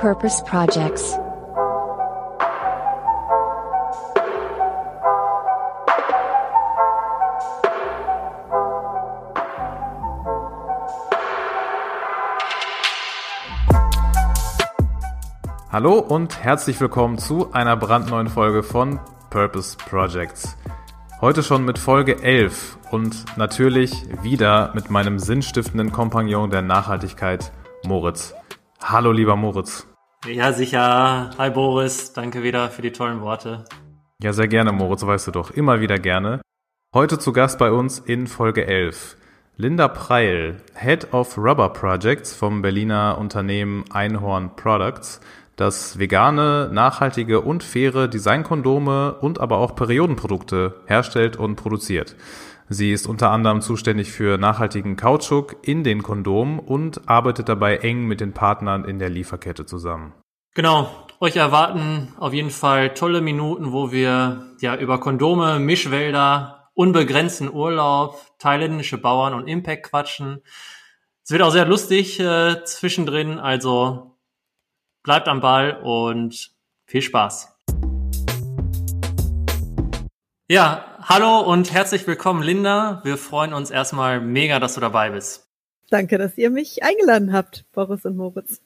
Purpose Projects. Hallo und herzlich willkommen zu einer brandneuen Folge von Purpose Projects. Heute schon mit Folge 11 und natürlich wieder mit meinem sinnstiftenden Kompagnon der Nachhaltigkeit, Moritz. Hallo lieber Moritz. Ja, sicher. Hi Boris, danke wieder für die tollen Worte. Ja, sehr gerne, Moritz, weißt du doch, immer wieder gerne. Heute zu Gast bei uns in Folge 11. Linda Preil, Head of Rubber Projects vom Berliner Unternehmen Einhorn Products, das vegane, nachhaltige und faire Designkondome und aber auch Periodenprodukte herstellt und produziert. Sie ist unter anderem zuständig für nachhaltigen Kautschuk in den Kondomen und arbeitet dabei eng mit den Partnern in der Lieferkette zusammen. Genau, euch erwarten auf jeden Fall tolle Minuten, wo wir ja über Kondome, Mischwälder, unbegrenzten Urlaub, thailändische Bauern und Impact quatschen. Es wird auch sehr lustig äh, zwischendrin, also bleibt am Ball und viel Spaß. Ja, hallo und herzlich willkommen, Linda. Wir freuen uns erstmal mega, dass du dabei bist. Danke, dass ihr mich eingeladen habt, Boris und Moritz.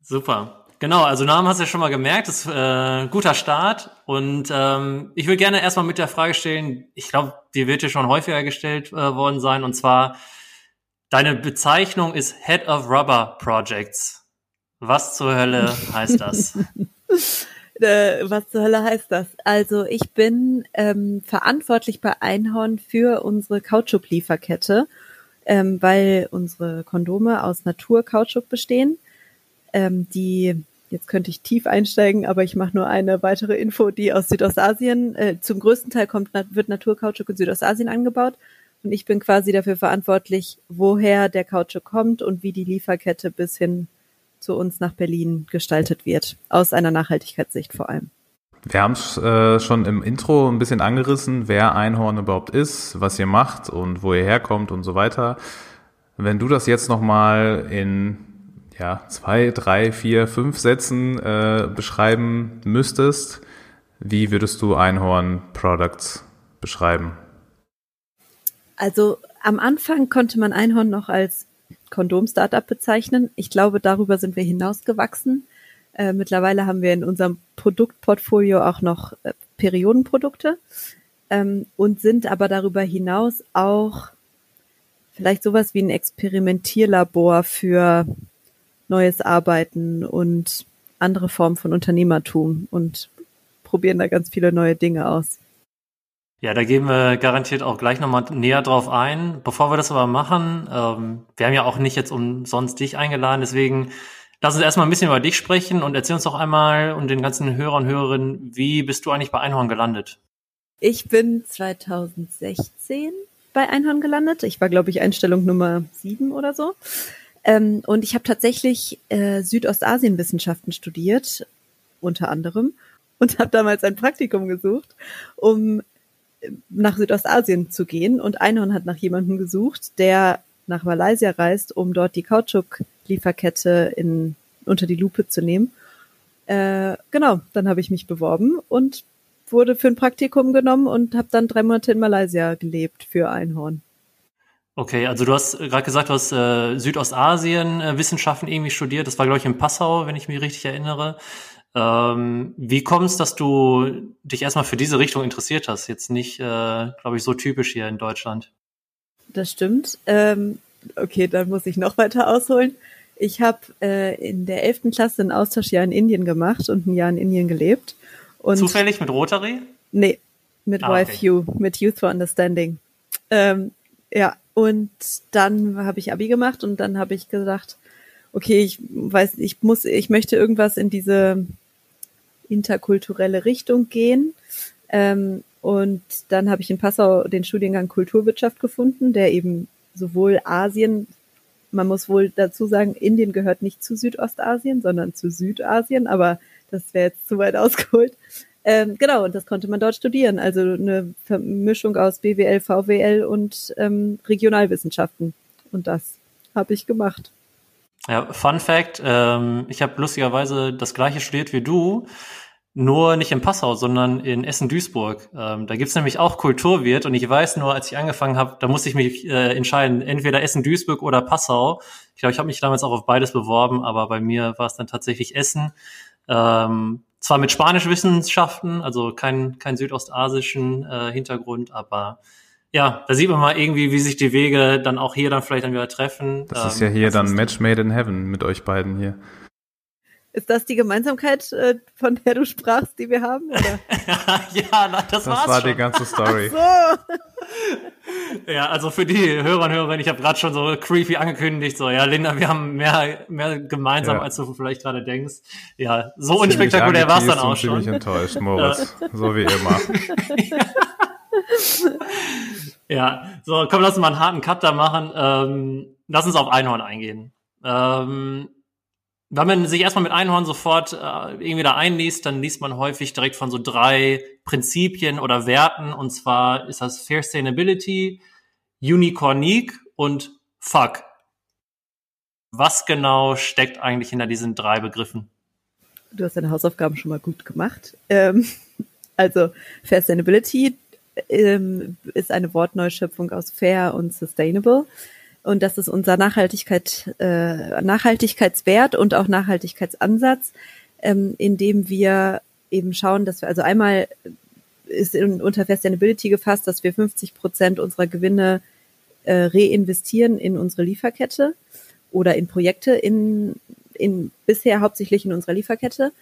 Super. Genau, also Namen hast du ja schon mal gemerkt, das ist äh, guter Start. Und ähm, ich will gerne erstmal mit der Frage stellen, ich glaube, die wird dir schon häufiger gestellt äh, worden sein, und zwar, deine Bezeichnung ist Head of Rubber Projects. Was zur Hölle heißt das? Äh, was zur Hölle heißt das? Also ich bin ähm, verantwortlich bei Einhorn für unsere Kautschuk-Lieferkette, ähm, weil unsere Kondome aus Naturkautschuk bestehen. Ähm, die, jetzt könnte ich tief einsteigen, aber ich mache nur eine weitere Info, die aus Südostasien, äh, zum größten Teil kommt, wird Naturkautschuk in Südostasien angebaut. Und ich bin quasi dafür verantwortlich, woher der Kautschuk kommt und wie die Lieferkette bis hin zu uns nach Berlin gestaltet wird, aus einer Nachhaltigkeitssicht vor allem. Wir haben es äh, schon im Intro ein bisschen angerissen, wer Einhorn überhaupt ist, was ihr macht und wo ihr herkommt und so weiter. Wenn du das jetzt nochmal in ja, zwei, drei, vier, fünf Sätzen äh, beschreiben müsstest, wie würdest du Einhorn Products beschreiben? Also am Anfang konnte man Einhorn noch als Kondom-Startup bezeichnen. Ich glaube, darüber sind wir hinausgewachsen. Äh, mittlerweile haben wir in unserem Produktportfolio auch noch äh, Periodenprodukte ähm, und sind aber darüber hinaus auch vielleicht sowas wie ein Experimentierlabor für neues Arbeiten und andere Formen von Unternehmertum und probieren da ganz viele neue Dinge aus. Ja, da gehen wir garantiert auch gleich nochmal näher drauf ein. Bevor wir das aber machen, ähm, wir haben ja auch nicht jetzt umsonst dich eingeladen, deswegen lass uns erstmal ein bisschen über dich sprechen und erzähl uns doch einmal und den ganzen Hörern und Hörerinnen, wie bist du eigentlich bei Einhorn gelandet? Ich bin 2016 bei Einhorn gelandet. Ich war, glaube ich, Einstellung Nummer sieben oder so. Ähm, und ich habe tatsächlich äh, Südostasienwissenschaften studiert, unter anderem, und habe damals ein Praktikum gesucht, um nach Südostasien zu gehen und Einhorn hat nach jemandem gesucht, der nach Malaysia reist, um dort die Kautschuk-Lieferkette in, unter die Lupe zu nehmen. Äh, genau, dann habe ich mich beworben und wurde für ein Praktikum genommen und habe dann drei Monate in Malaysia gelebt für Einhorn. Okay, also du hast gerade gesagt, du hast äh, Südostasien äh, Wissenschaften irgendwie studiert. Das war, glaube ich, in Passau, wenn ich mich richtig erinnere. Ähm, wie kommt es, dass du dich erstmal für diese Richtung interessiert hast? Jetzt nicht, äh, glaube ich, so typisch hier in Deutschland. Das stimmt. Ähm, okay, dann muss ich noch weiter ausholen. Ich habe äh, in der 11. Klasse ein Austauschjahr in Indien gemacht und ein Jahr in Indien gelebt. Und Zufällig mit Rotary? Nee, mit ah, YFU, okay. mit Youth for Understanding. Ähm, ja, und dann habe ich Abi gemacht und dann habe ich gesagt, okay, ich weiß, ich muss, ich möchte irgendwas in diese interkulturelle Richtung gehen. Ähm, und dann habe ich in Passau den Studiengang Kulturwirtschaft gefunden, der eben sowohl Asien, man muss wohl dazu sagen, Indien gehört nicht zu Südostasien, sondern zu Südasien, aber das wäre jetzt zu weit ausgeholt. Ähm, genau, und das konnte man dort studieren. Also eine Mischung aus BWL, VWL und ähm, Regionalwissenschaften. Und das habe ich gemacht. Ja, Fun Fact, ähm, ich habe lustigerweise das gleiche studiert wie du, nur nicht in Passau, sondern in Essen-Duisburg. Ähm, da gibt's nämlich auch Kulturwirt und ich weiß nur, als ich angefangen habe, da musste ich mich äh, entscheiden, entweder Essen-Duisburg oder Passau. Ich glaube, ich habe mich damals auch auf beides beworben, aber bei mir war es dann tatsächlich Essen. Ähm, zwar mit Spanischwissenschaften, also kein, kein südostasischen äh, Hintergrund, aber ja, da sieht man mal irgendwie, wie sich die Wege dann auch hier dann vielleicht dann wieder treffen. Das ähm, ist ja hier dann Match made in heaven mit euch beiden hier. Ist das die Gemeinsamkeit, äh, von der du sprachst, die wir haben? Oder? ja, na, das, das war's war schon. die ganze Story. Ach so. Ja, also für die Hörer und Hörerinnen, ich habe gerade schon so creepy angekündigt, so, ja, Linda, wir haben mehr, mehr gemeinsam, ja. als du vielleicht gerade denkst. Ja, so unspektakulär war es dann auch schon. Ich bin enttäuscht, Moritz. so wie immer. ja, so, komm, lass uns mal einen harten Cut da machen. Ähm, lass uns auf Einhorn eingehen. Ähm, wenn man sich erstmal mit Einhorn sofort äh, irgendwie da einliest, dann liest man häufig direkt von so drei Prinzipien oder Werten. Und zwar ist das Fair Sustainability, Unicornique und Fuck. Was genau steckt eigentlich hinter diesen drei Begriffen? Du hast deine Hausaufgaben schon mal gut gemacht. Ähm, also Fair Sustainability ähm, ist eine Wortneuschöpfung aus Fair und Sustainable. Und das ist unser Nachhaltigkeit, äh, Nachhaltigkeitswert und auch Nachhaltigkeitsansatz, ähm, indem wir eben schauen, dass wir also einmal ist in, unter Sustainability gefasst, dass wir 50 Prozent unserer Gewinne äh, reinvestieren in unsere Lieferkette oder in Projekte in, in bisher hauptsächlich in unserer Lieferkette.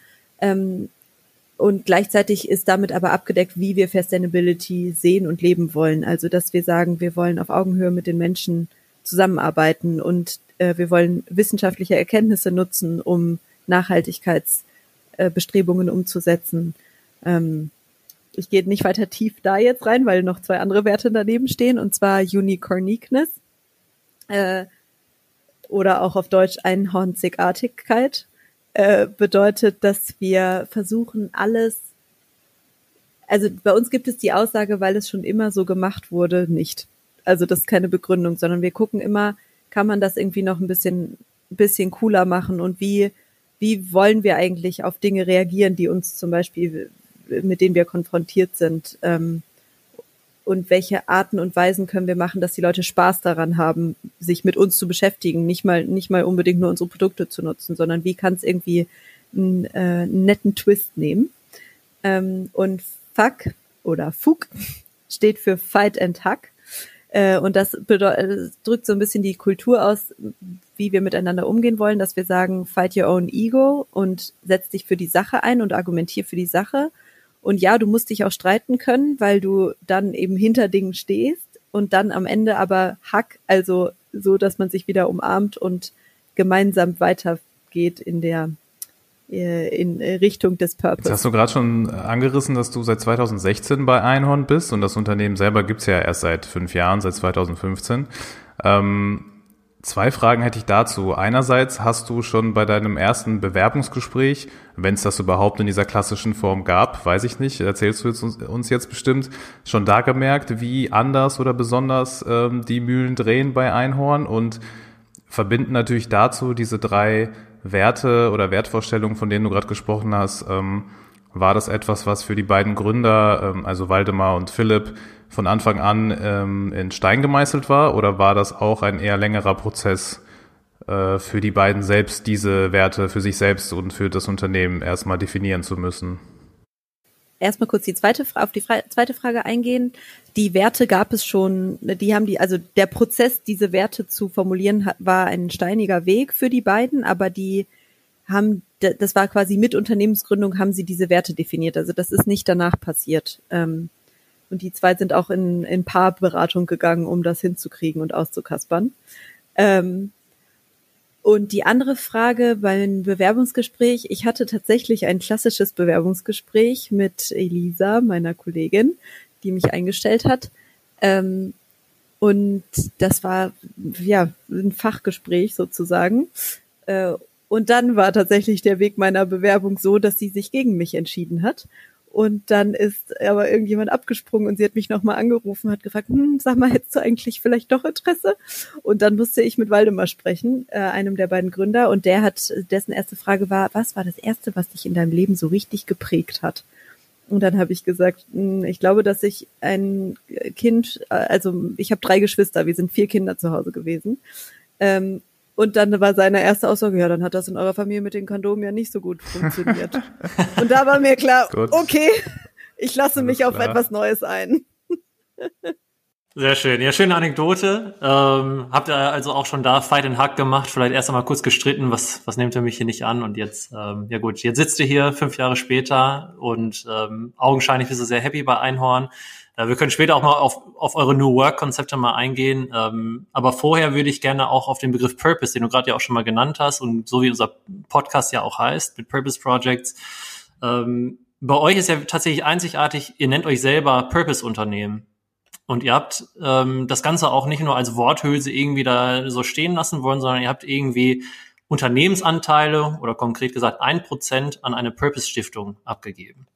Ähm, und gleichzeitig ist damit aber abgedeckt, wie wir Sustainability sehen und leben wollen. Also, dass wir sagen, wir wollen auf Augenhöhe mit den Menschen zusammenarbeiten und äh, wir wollen wissenschaftliche Erkenntnisse nutzen, um Nachhaltigkeitsbestrebungen äh, umzusetzen. Ähm, ich gehe nicht weiter tief da jetzt rein, weil noch zwei andere Werte daneben stehen, und zwar Unicorniqueness äh, oder auch auf Deutsch Einhornzigartigkeit äh, bedeutet, dass wir versuchen, alles also bei uns gibt es die Aussage, weil es schon immer so gemacht wurde, nicht. Also das ist keine Begründung, sondern wir gucken immer, kann man das irgendwie noch ein bisschen, bisschen cooler machen und wie, wie wollen wir eigentlich auf Dinge reagieren, die uns zum Beispiel, mit denen wir konfrontiert sind, ähm, und welche Arten und Weisen können wir machen, dass die Leute Spaß daran haben, sich mit uns zu beschäftigen, nicht mal, nicht mal unbedingt nur unsere Produkte zu nutzen, sondern wie kann es irgendwie einen, äh, netten Twist nehmen. Ähm, und Fuck oder Fug steht für Fight and Hack. Äh, und das bedeutet, drückt so ein bisschen die Kultur aus, wie wir miteinander umgehen wollen, dass wir sagen, fight your own ego und setz dich für die Sache ein und argumentier für die Sache. Und ja, du musst dich auch streiten können, weil du dann eben hinter Dingen stehst und dann am Ende aber Hack, also so, dass man sich wieder umarmt und gemeinsam weitergeht in der äh, in Richtung des Purpose. Jetzt hast du gerade schon angerissen, dass du seit 2016 bei Einhorn bist und das Unternehmen selber gibt's ja erst seit fünf Jahren, seit 2015. Ähm, zwei Fragen hätte ich dazu. Einerseits hast du schon bei deinem ersten Bewerbungsgespräch, wenn es das überhaupt in dieser klassischen Form gab, weiß ich nicht, erzählst du jetzt uns, uns jetzt bestimmt, schon da gemerkt, wie anders oder besonders ähm, die Mühlen drehen bei Einhorn und verbinden natürlich dazu diese drei Werte oder Wertvorstellungen, von denen du gerade gesprochen hast, ähm, war das etwas, was für die beiden Gründer, ähm, also Waldemar und Philipp, von Anfang an ähm, in Stein gemeißelt war? Oder war das auch ein eher längerer Prozess äh, für die beiden selbst, diese Werte für sich selbst und für das Unternehmen erstmal definieren zu müssen? erstmal kurz die zweite auf die zweite Frage eingehen. Die Werte gab es schon, die haben die, also der Prozess, diese Werte zu formulieren, war ein steiniger Weg für die beiden, aber die haben, das war quasi mit Unternehmensgründung, haben sie diese Werte definiert. Also das ist nicht danach passiert. Ähm, und die zwei sind auch in, in Paarberatung gegangen, um das hinzukriegen und auszukaspern. Ähm, und die andere Frage beim Bewerbungsgespräch, ich hatte tatsächlich ein klassisches Bewerbungsgespräch mit Elisa, meiner Kollegin, die mich eingestellt hat. Ähm, und das war ja ein Fachgespräch sozusagen. Äh, und dann war tatsächlich der Weg meiner Bewerbung so, dass sie sich gegen mich entschieden hat Und dann ist aber irgendjemand abgesprungen und sie hat mich nochmal angerufen, hat gefragt, hm, sag mal, hättest du eigentlich vielleicht doch Interesse? Und dann musste ich mit Waldemar sprechen, äh, einem der beiden Gründer. Und der hat, dessen erste Frage war, was war das Erste, was dich in deinem Leben so richtig geprägt hat? Und dann habe ich gesagt, hm, ich glaube, dass ich ein Kind, äh, also ich habe drei Geschwister, wir sind vier Kinder zu Hause gewesen. Ähm, und dann war seine erste Aussage, ja, dann hat das in eurer Familie mit den Kondomen ja nicht so gut funktioniert. und da war mir klar, gut. okay, ich lasse mich auf klar. etwas Neues ein. Sehr schön. Ja, schöne Anekdote. Ähm, habt ihr also auch schon da Fight and Hack gemacht? Vielleicht erst einmal kurz gestritten, was, was nehmt ihr mich hier nicht an? Und jetzt, ähm, ja gut, jetzt sitzt ihr hier fünf Jahre später und ähm, augenscheinlich bist du sehr happy bei Einhorn. Äh, wir können später auch mal auf, auf eure New Work-Konzepte mal eingehen. Ähm, aber vorher würde ich gerne auch auf den Begriff Purpose, den du gerade ja auch schon mal genannt hast und so wie unser Podcast ja auch heißt, mit Purpose Projects. Ähm, bei euch ist ja tatsächlich einzigartig, ihr nennt euch selber Purpose-Unternehmen. Und ihr habt ähm, das Ganze auch nicht nur als Worthülse irgendwie da so stehen lassen wollen, sondern ihr habt irgendwie Unternehmensanteile oder konkret gesagt ein Prozent an eine Purpose-Stiftung abgegeben.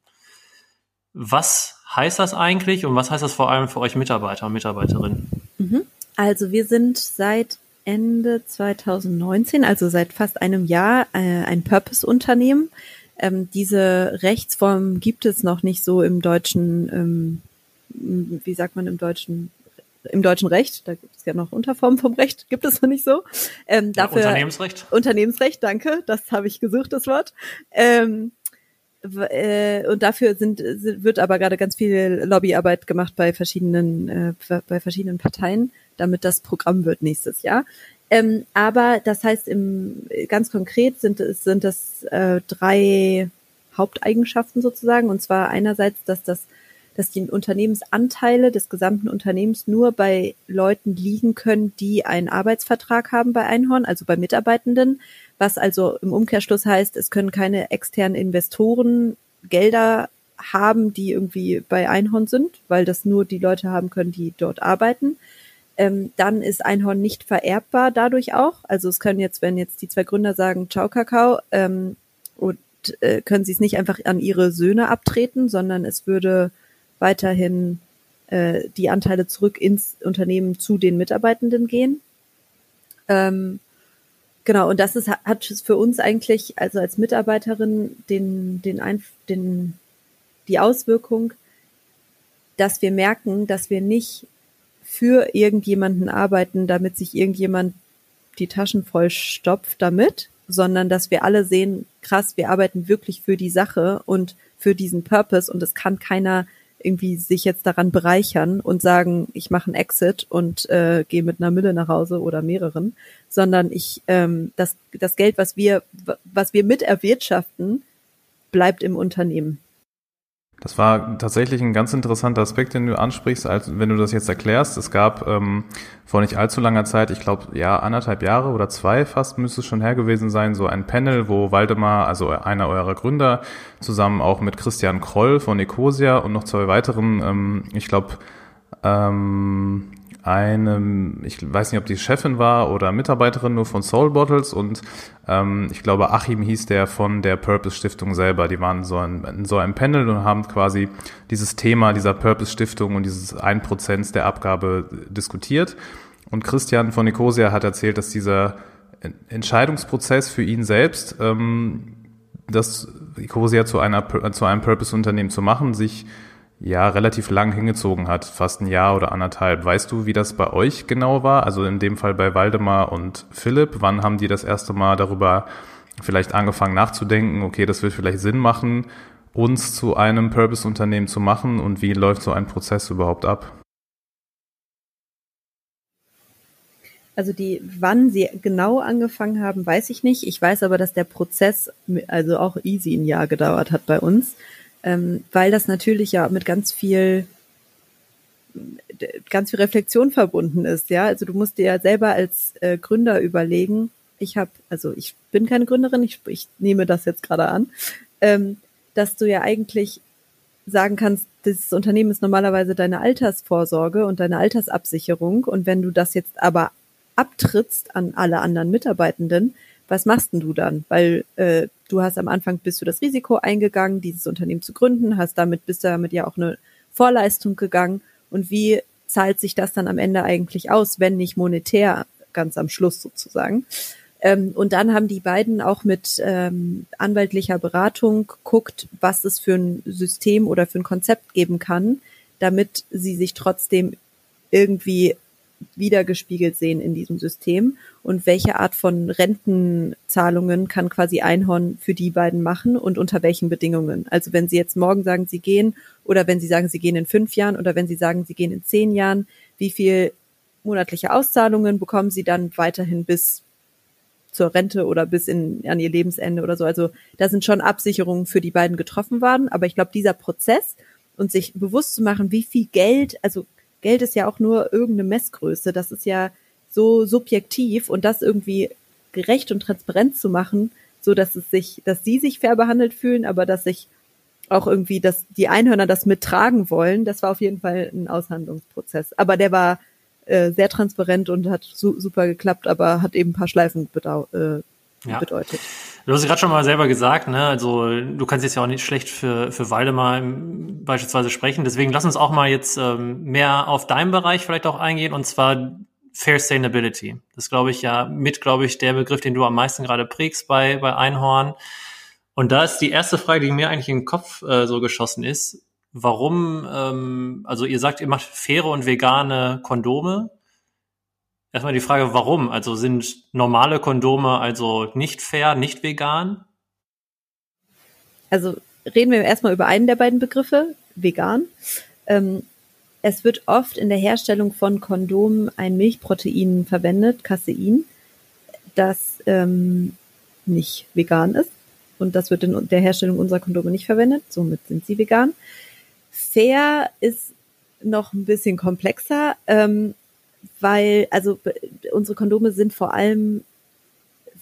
Was heißt das eigentlich und was heißt das vor allem für euch Mitarbeiter und Mitarbeiterinnen? Mhm. Also wir sind seit Ende 2019, also seit fast einem Jahr, äh, ein Purpose-Unternehmen. Ähm, diese Rechtsform gibt es noch nicht so im deutschen, ähm, wie sagt man im deutschen im deutschen Recht, da gibt es ja noch Unterformen vom Recht, gibt es noch nicht so. Ähm, dafür, ja, Unternehmensrecht. Unternehmensrecht, danke, das habe ich gesucht, das Wort. Ähm, äh, und dafür sind, wird aber gerade ganz viel Lobbyarbeit gemacht bei verschiedenen, äh, bei verschiedenen Parteien, damit das Programm wird nächstes Jahr. Ähm, aber das heißt, im, ganz konkret sind, sind das äh, drei Haupteigenschaften sozusagen. Und zwar einerseits, dass das dass die Unternehmensanteile des gesamten Unternehmens nur bei Leuten liegen können, die einen Arbeitsvertrag haben bei Einhorn, also bei Mitarbeitenden, was also im Umkehrschluss heißt, es können keine externen Investoren Gelder haben, die irgendwie bei Einhorn sind, weil das nur die Leute haben können, die dort arbeiten. Ähm, dann ist Einhorn nicht vererbbar dadurch auch. Also es können jetzt, wenn jetzt die zwei Gründer sagen, ciao Kakao, ähm, und äh, können sie es nicht einfach an ihre Söhne abtreten, sondern es würde weiterhin äh, die Anteile zurück ins Unternehmen zu den Mitarbeitenden gehen. Ähm, genau, und das ist, hat für uns eigentlich, also als Mitarbeiterin, den, den, Einf den, die Auswirkung, dass wir merken, dass wir nicht für irgendjemanden arbeiten, damit sich irgendjemand die Taschen voll stopft damit, sondern dass wir alle sehen, krass, wir arbeiten wirklich für die Sache und für diesen Purpose und es kann keiner irgendwie sich jetzt daran bereichern und sagen, ich mache einen Exit und äh, gehe mit einer Mille nach Hause oder mehreren, sondern ich ähm, das das Geld, was wir was wir mit erwirtschaften, bleibt im Unternehmen. Das war tatsächlich ein ganz interessanter Aspekt, den du ansprichst, als wenn du das jetzt erklärst. Es gab ähm, vor nicht allzu langer Zeit, ich glaube, ja, anderthalb Jahre oder zwei fast müsste es schon her gewesen sein, so ein Panel, wo Waldemar, also einer eurer Gründer, zusammen auch mit Christian Kroll von Ecosia und noch zwei weiteren, ähm, ich glaube, ähm, eine, ich weiß nicht, ob die Chefin war oder Mitarbeiterin nur von Soul Bottles und ähm, ich glaube Achim hieß der von der Purpose Stiftung selber. Die waren so ein, in so einem Panel und haben quasi dieses Thema dieser Purpose Stiftung und dieses ein Prozent der Abgabe diskutiert. Und Christian von Nicosia hat erzählt, dass dieser Entscheidungsprozess für ihn selbst, ähm, das Nicosia zu einer zu einem Purpose-Unternehmen zu machen, sich ja relativ lang hingezogen hat, fast ein Jahr oder anderthalb. Weißt du, wie das bei euch genau war? Also in dem Fall bei Waldemar und Philipp. Wann haben die das erste Mal darüber vielleicht angefangen nachzudenken, okay, das wird vielleicht Sinn machen, uns zu einem Purpose-Unternehmen zu machen und wie läuft so ein Prozess überhaupt ab? Also die, wann sie genau angefangen haben, weiß ich nicht. Ich weiß aber, dass der Prozess also auch easy ein Jahr gedauert hat bei uns ähm, weil das natürlich ja mit ganz viel ganz viel Reflexion verbunden ist, ja. Also du musst dir ja selber als äh, Gründer überlegen, ich habe, also ich bin keine Gründerin, ich, ich nehme das jetzt gerade an, ähm, dass du ja eigentlich sagen kannst, das Unternehmen ist normalerweise deine Altersvorsorge und deine Altersabsicherung und wenn du das jetzt aber abtrittst an alle anderen Mitarbeitenden, was machst denn du dann? Weil äh, du hast am Anfang bist du das Risiko eingegangen, dieses Unternehmen zu gründen, hast damit bist damit ja auch eine Vorleistung gegangen und wie zahlt sich das dann am Ende eigentlich aus, wenn nicht monetär ganz am Schluss sozusagen? Ähm, und dann haben die beiden auch mit ähm, anwaltlicher Beratung guckt, was es für ein System oder für ein Konzept geben kann, damit sie sich trotzdem irgendwie wiedergespiegelt sehen in diesem System und welche Art von Rentenzahlungen kann quasi Einhorn für die beiden machen und unter welchen Bedingungen. Also wenn sie jetzt morgen sagen, sie gehen oder wenn sie sagen, sie gehen in fünf Jahren oder wenn sie sagen, sie gehen in zehn Jahren, wie viel monatliche Auszahlungen bekommen sie dann weiterhin bis zur Rente oder bis in, an ihr Lebensende oder so. Also da sind schon Absicherungen für die beiden getroffen worden. Aber ich glaube, dieser Prozess und sich bewusst zu machen, wie viel Geld, also Geld ist ja auch nur irgendeine Messgröße. Das ist ja so subjektiv und das irgendwie gerecht und transparent zu machen, so dass es sich, dass sie sich fair behandelt fühlen, aber dass sich auch irgendwie, dass die Einhörner das mittragen wollen, das war auf jeden Fall ein Aushandlungsprozess. Aber der war äh, sehr transparent und hat su super geklappt, aber hat eben ein paar Schleifen äh, ja. bedeutet. Du hast gerade schon mal selber gesagt, ne? Also du kannst jetzt ja auch nicht schlecht für, für Waldemar beispielsweise sprechen. Deswegen lass uns auch mal jetzt ähm, mehr auf deinen Bereich vielleicht auch eingehen und zwar Fair Sustainability. Das glaube ich ja mit, glaube ich, der Begriff, den du am meisten gerade prägst bei, bei Einhorn. Und da ist die erste Frage, die mir eigentlich in den Kopf äh, so geschossen ist warum, ähm, also ihr sagt, ihr macht faire und vegane Kondome. Erstmal die Frage, warum? Also sind normale Kondome also nicht fair, nicht vegan? Also reden wir erstmal über einen der beiden Begriffe, vegan. Ähm, es wird oft in der Herstellung von Kondomen ein Milchprotein verwendet, Casein, das ähm, nicht vegan ist. Und das wird in der Herstellung unserer Kondome nicht verwendet. Somit sind sie vegan. Fair ist noch ein bisschen komplexer, ähm, weil, also unsere Kondome sind vor allem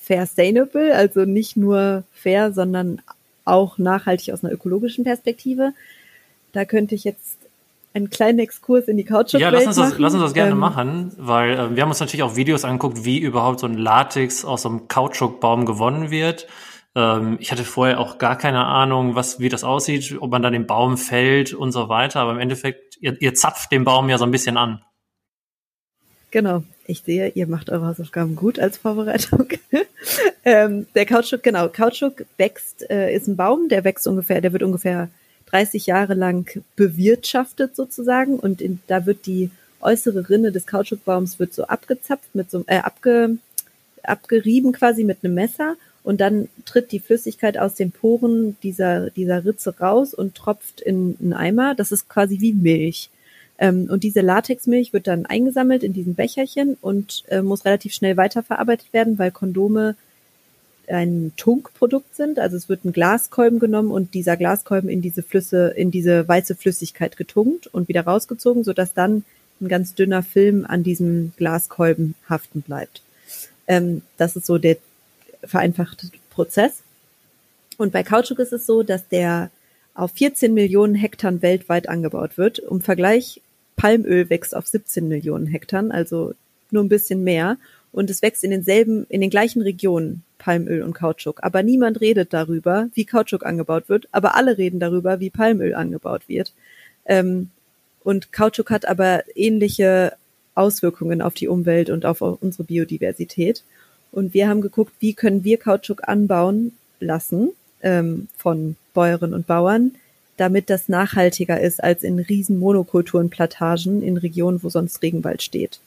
fair sustainable, also nicht nur fair, sondern auch nachhaltig aus einer ökologischen Perspektive. Da könnte ich jetzt einen kleinen Exkurs in die Kautschuk Ja, lass uns das, lass uns das gerne ähm, machen, weil äh, wir haben uns natürlich auch Videos angeguckt, wie überhaupt so ein Latex aus so einem Kautschukbaum gewonnen wird. Ähm, ich hatte vorher auch gar keine Ahnung, was, wie das aussieht, ob man da den Baum fällt und so weiter. Aber im Endeffekt, ihr, ihr zapft den Baum ja so ein bisschen an. Genau. Ich sehe, ihr macht eure Hausaufgaben gut als Vorbereitung. ähm, der Kautschuk, genau, Kautschuk wächst, äh, ist ein Baum, der wächst ungefähr, der wird ungefähr 30 Jahre lang bewirtschaftet sozusagen und in, da wird die äußere Rinne des Kautschukbaums wird so abgezapft mit so äh, abge, abgerieben quasi mit einem Messer und dann tritt die Flüssigkeit aus den Poren dieser, dieser Ritze raus und tropft in einen Eimer. Das ist quasi wie Milch. Ähm, und diese Latexmilch wird dann eingesammelt in diesen Becherchen und äh, muss relativ schnell weiterverarbeitet werden, weil Kondome ein Tunkprodukt sind. Also es wird ein Glaskolben genommen und dieser Glaskolben in diese Flüsse, in diese weiße Flüssigkeit getunkt und wieder rausgezogen, sodass dann ein ganz dünner Film an diesem Glaskolben haften bleibt. Ähm, das ist so der vereinfachte Prozess. Und bei Kautschuk ist es so, dass der auf 14 Millionen Hektar weltweit angebaut wird. Um Vergleich, Palmöl wächst auf 17 Millionen Hektar, also nur ein bisschen mehr. Und es wächst in denselben, in den gleichen Regionen, Palmöl und Kautschuk. Aber niemand redet darüber, wie Kautschuk angebaut wird. Aber alle reden darüber, wie Palmöl angebaut wird. Ähm, und Kautschuk hat aber ähnliche Auswirkungen auf die Umwelt und auf unsere Biodiversität. Und wir haben geguckt, wie können wir Kautschuk anbauen lassen ähm, von Bäuerinnen und Bauern, damit das nachhaltiger ist als in riesen Monokulturenplantagen in Regionen, wo sonst Regenwald steht.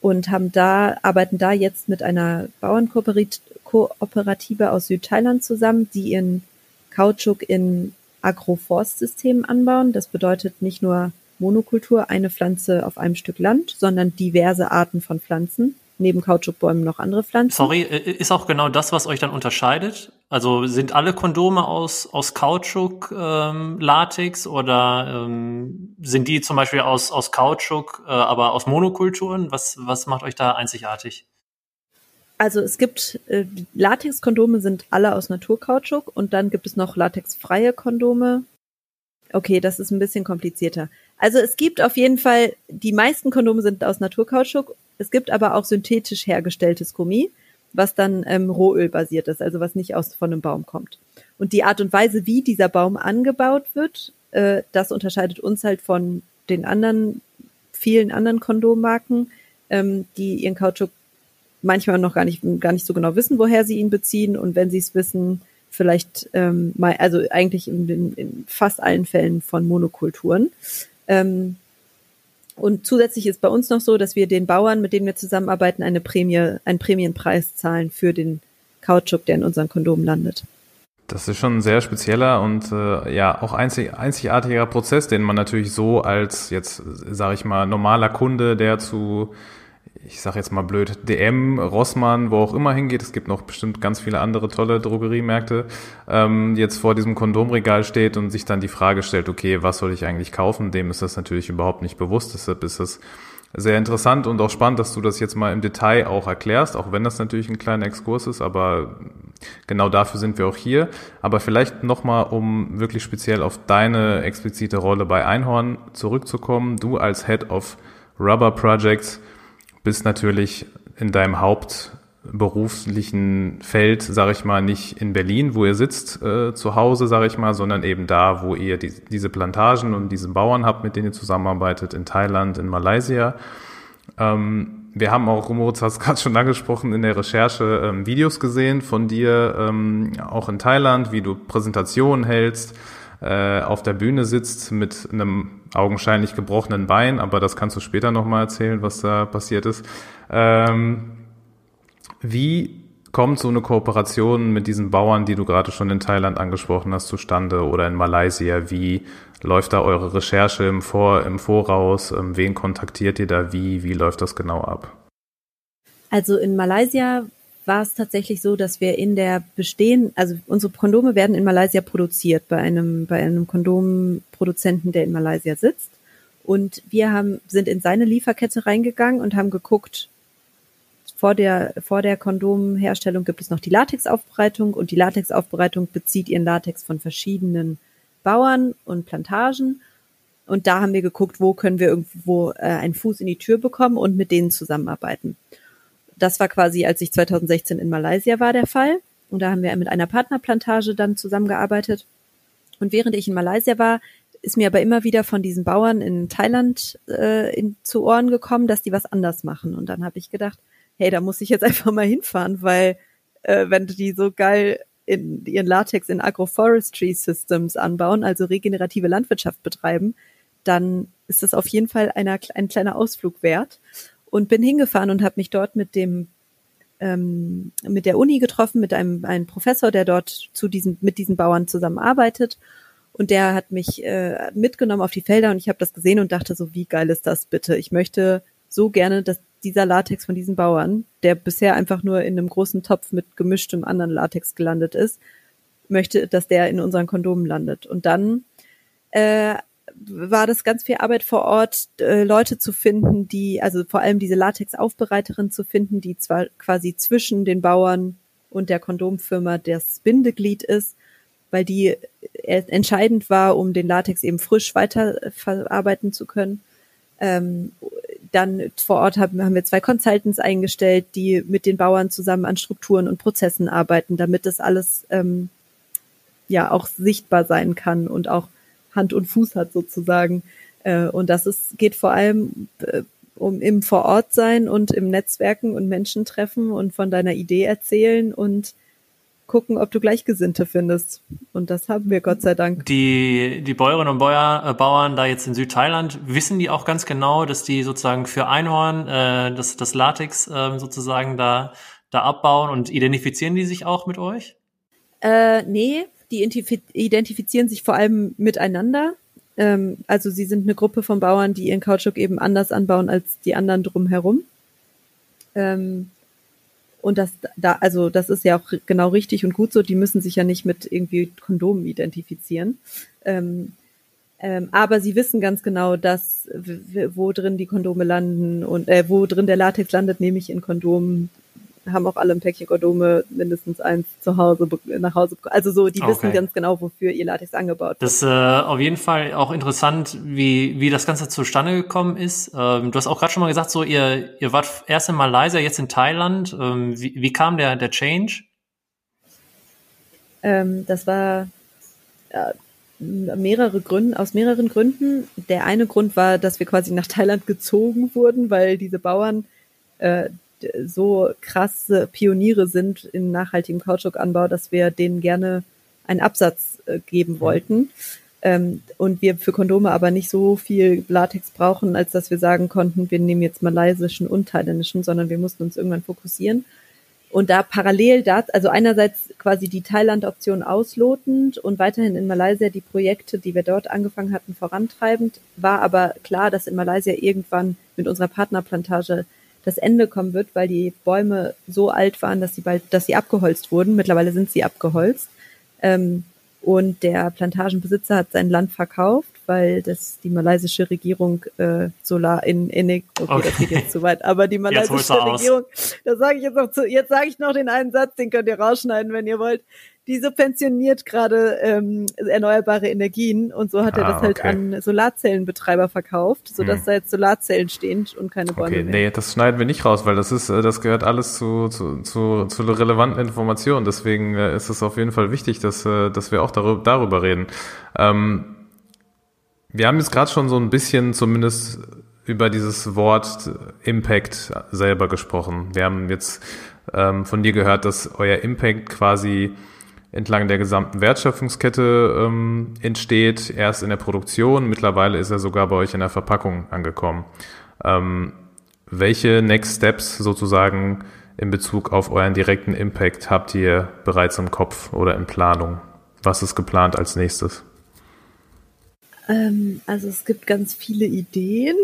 Und haben da, arbeiten da jetzt mit einer Bauernkooperative aus Südthailand zusammen, die ihren Kautschuk in Agroforstsystemen anbauen. Das bedeutet nicht nur Monokultur, eine Pflanze auf einem Stück Land, sondern diverse Arten von Pflanzen neben Kautschukbäumen noch andere Pflanzen. Sorry, äh, ist auch genau das, was euch dann unterscheidet? Also sind alle Kondome aus, aus Kautschuk, ähm, Latex oder ähm, sind die zum Beispiel aus, aus Kautschuk, äh, aber aus Monokulturen? Was, was macht euch da einzigartig? Also es gibt äh, Latex-Kondome sind alle aus Naturkautschuk und dann gibt es noch latexfreie Kondome. Okay, das ist ein bisschen komplizierter. Also es gibt auf jeden Fall, die meisten Kondome sind aus Naturkautschuk es gibt aber auch synthetisch hergestelltes Gummi. was dann ähm, Rohöl basiert ist, also was nicht aus von einem Baum kommt. Und die Art und Weise, wie dieser Baum angebaut wird, äh, das unterscheidet uns halt von den anderen, vielen anderen Kondommarken, ähm, die ihren Kautschuk manchmal noch gar nicht, gar nicht so genau wissen, woher sie ihn beziehen. Und wenn sie es wissen, vielleicht ähm, mal, also eigentlich in, in, in fast allen Fällen von Monokulturen. Ähm, und zusätzlich ist bei uns noch so, dass wir den Bauern, mit denen wir zusammenarbeiten, eine Prämie, einen Prämienpreis zahlen für den Kautschuk, der in unseren Kondomen landet. Das ist schon ein sehr spezieller und äh, ja auch einzig, einzigartiger Prozess, den man natürlich so als jetzt sage ich mal normaler Kunde, der zu ich sage jetzt mal blöd, DM, Rossmann, wo auch immer hingeht, es gibt noch bestimmt ganz viele andere tolle Drogeriemärkte, ähm, jetzt vor diesem Kondomregal steht und sich dann die Frage stellt, okay, was soll ich eigentlich kaufen? Dem ist das natürlich überhaupt nicht bewusst. Deshalb ist es sehr interessant und auch spannend, dass du das jetzt mal im Detail auch erklärst, auch wenn das natürlich ein kleiner Exkurs ist, aber genau dafür sind wir auch hier. Aber vielleicht nochmal, um wirklich speziell auf deine explizite Rolle bei Einhorn zurückzukommen. Du als Head of Rubber Projects, bist natürlich in deinem hauptberuflichen Feld, sage ich mal, nicht in Berlin, wo ihr sitzt, äh, zu Hause, sage ich mal, sondern eben da, wo ihr die, diese Plantagen und diese Bauern habt, mit denen ihr zusammenarbeitet, in Thailand, in Malaysia. Ähm, wir haben auch, Moritz hat es gerade schon angesprochen, in der Recherche ähm, Videos gesehen von dir, ähm, auch in Thailand, wie du Präsentationen hältst, äh, auf der Bühne sitzt mit einem augenscheinlich gebrochenen Bein, aber das kannst du später nochmal erzählen, was da passiert ist. Ähm, wie kommt so eine Kooperation mit diesen Bauern, die du gerade schon in Thailand angesprochen hast, zustande oder in Malaysia? Wie läuft da eure Recherche im, Vor im Voraus? Ähm, wen kontaktiert ihr da wie? Wie läuft das genau ab? Also in Malaysia war es tatsächlich so, dass wir in der bestehen, also unsere Kondome werden in Malaysia produziert bei einem bei einem Kondomproduzenten, der in Malaysia sitzt. Und wir haben sind in seine Lieferkette reingegangen und haben geguckt, vor der vor der Kondomherstellung gibt es noch die Latexaufbereitung und die Latexaufbereitung bezieht ihren Latex von verschiedenen Bauern und Plantagen. Und da haben wir geguckt, wo können wir irgendwo äh, einen Fuß in die Tür bekommen und mit denen zusammenarbeiten. Das war quasi, als ich 2016 in Malaysia war, der Fall. Und da haben wir mit einer Partnerplantage dann zusammengearbeitet. Und während ich in Malaysia war, ist mir aber immer wieder von diesen Bauern in Thailand äh, in, zu Ohren gekommen, dass die was anders machen. Und dann habe ich gedacht, hey, da muss ich jetzt einfach mal hinfahren, weil äh, wenn die so geil in ihren Latex in Agroforestry Systems anbauen, also regenerative Landwirtschaft betreiben, dann ist das auf jeden Fall einer, ein kleiner Ausflug wert und bin hingefahren und habe mich dort mit dem ähm, mit der Uni getroffen, mit einem, einem Professor, der dort zu diesen mit diesen Bauern zusammenarbeitet und der hat mich äh, mitgenommen auf die Felder und ich habe das gesehen und dachte so, wie geil ist das bitte? Ich möchte so gerne, dass dieser Latex von diesen Bauern, der bisher einfach nur in einem großen Topf mit gemischtem anderen Latex gelandet ist, möchte, dass der in unseren Kondomen landet. Und dann äh, war das ganz viel Arbeit vor Ort, äh, Leute zu finden, die, also vor allem diese Latex-Aufbereiterin zu finden, die zwar quasi zwischen den Bauern und der Kondomfirma das Bindeglied ist, weil die äh, entscheidend war, um den Latex eben frisch weiterverarbeiten zu können. Ähm, dann vor Ort haben, haben wir zwei Consultants eingestellt, die mit den Bauern zusammen an Strukturen und Prozessen arbeiten, damit das alles ähm, ja auch sichtbar sein kann und auch Hand und Fuß hat sozusagen. Äh, und das ist, geht vor allem äh, um im Vorort sein und im Netzwerken und Menschen treffen und von deiner Idee erzählen und gucken, ob du Gleichgesinnte findest. Und das haben wir Gott sei Dank. Die, die Bäuerinnen und Bäuer, äh, Bauern da jetzt in Südthailand, wissen die auch ganz genau, dass die sozusagen für Einhorn äh, das, das Latex äh, sozusagen da, da abbauen und identifizieren die sich auch mit euch? Äh, nee, die identifizieren sich vor allem miteinander. Ähm, also sie sind eine Gruppe von Bauern, die ihren Kautschuk eben anders anbauen als die anderen drumherum. Ähm, und das da, also das ist ja auch genau richtig und gut so. Die müssen sich ja nicht mit irgendwie Kondomen identifizieren. Ähm, ähm, aber sie wissen ganz genau, dass wo drin die Kondome landen und äh, wo drin der Latex landet, nämlich in Kondomen haben auch alle ein Päckchen Kondome mindestens eins zu Hause nach Hause. Also so, die okay. wissen ganz genau, wofür ihr Latex angebaut wird. Das ist äh, auf jeden Fall auch interessant, wie, wie das Ganze zustande gekommen ist. Ähm, du hast auch gerade schon mal gesagt, so ihr, ihr wart erst in Malaysia, jetzt in Thailand. Ähm, wie, wie kam der, der Change? Ähm, das war äh, mehrere Gründe, aus mehreren Gründen. Der eine Grund war, dass wir quasi nach Thailand gezogen wurden, weil diese Bauern äh, so krasse Pioniere sind in nachhaltigem Kautschukanbau, dass wir denen gerne einen Absatz äh, geben wollten. Ähm, und wir für Kondome aber nicht so viel Latex brauchen, als dass wir sagen konnten, wir nehmen jetzt malaysischen und thailändischen, sondern wir mussten uns irgendwann fokussieren. Und da parallel dazu, also einerseits quasi die Thailand-Option auslotend und weiterhin in Malaysia die Projekte, die wir dort angefangen hatten, vorantreibend, war aber klar, dass in Malaysia irgendwann mit unserer Partnerplantage das Ende kommen wird, weil die Bäume so alt waren, dass sie bald, dass sie abgeholzt wurden. Mittlerweile sind sie abgeholzt. Ähm, und der Plantagenbesitzer hat sein Land verkauft, weil das die malaysische Regierung äh, Solar in, in okay, okay, das geht jetzt zu weit, aber die malaysische Regierung, da sage ich jetzt noch zu, jetzt sage ich noch den einen Satz, den könnt ihr rausschneiden, wenn ihr wollt die subventioniert gerade ähm, erneuerbare Energien und so hat er ah, das halt okay. an Solarzellenbetreiber verkauft, sodass hm. da jetzt Solarzellen stehen und keine Bäume okay, mehr. Nee, das schneiden wir nicht raus, weil das ist, äh, das gehört alles zu, zu, zu, zu relevanten Informationen. Deswegen äh, ist es auf jeden Fall wichtig, dass, äh, dass wir auch darüber, darüber reden. Ähm, wir haben jetzt gerade schon so ein bisschen zumindest über dieses Wort Impact selber gesprochen. Wir haben jetzt ähm, von dir gehört, dass euer Impact quasi entlang der gesamten Wertschöpfungskette ähm, entsteht, erst in der Produktion, mittlerweile ist er sogar bei euch in der Verpackung angekommen. Ähm, welche Next Steps sozusagen in Bezug auf euren direkten Impact habt ihr bereits im Kopf oder in Planung? Was ist geplant als nächstes? Ähm, also es gibt ganz viele Ideen.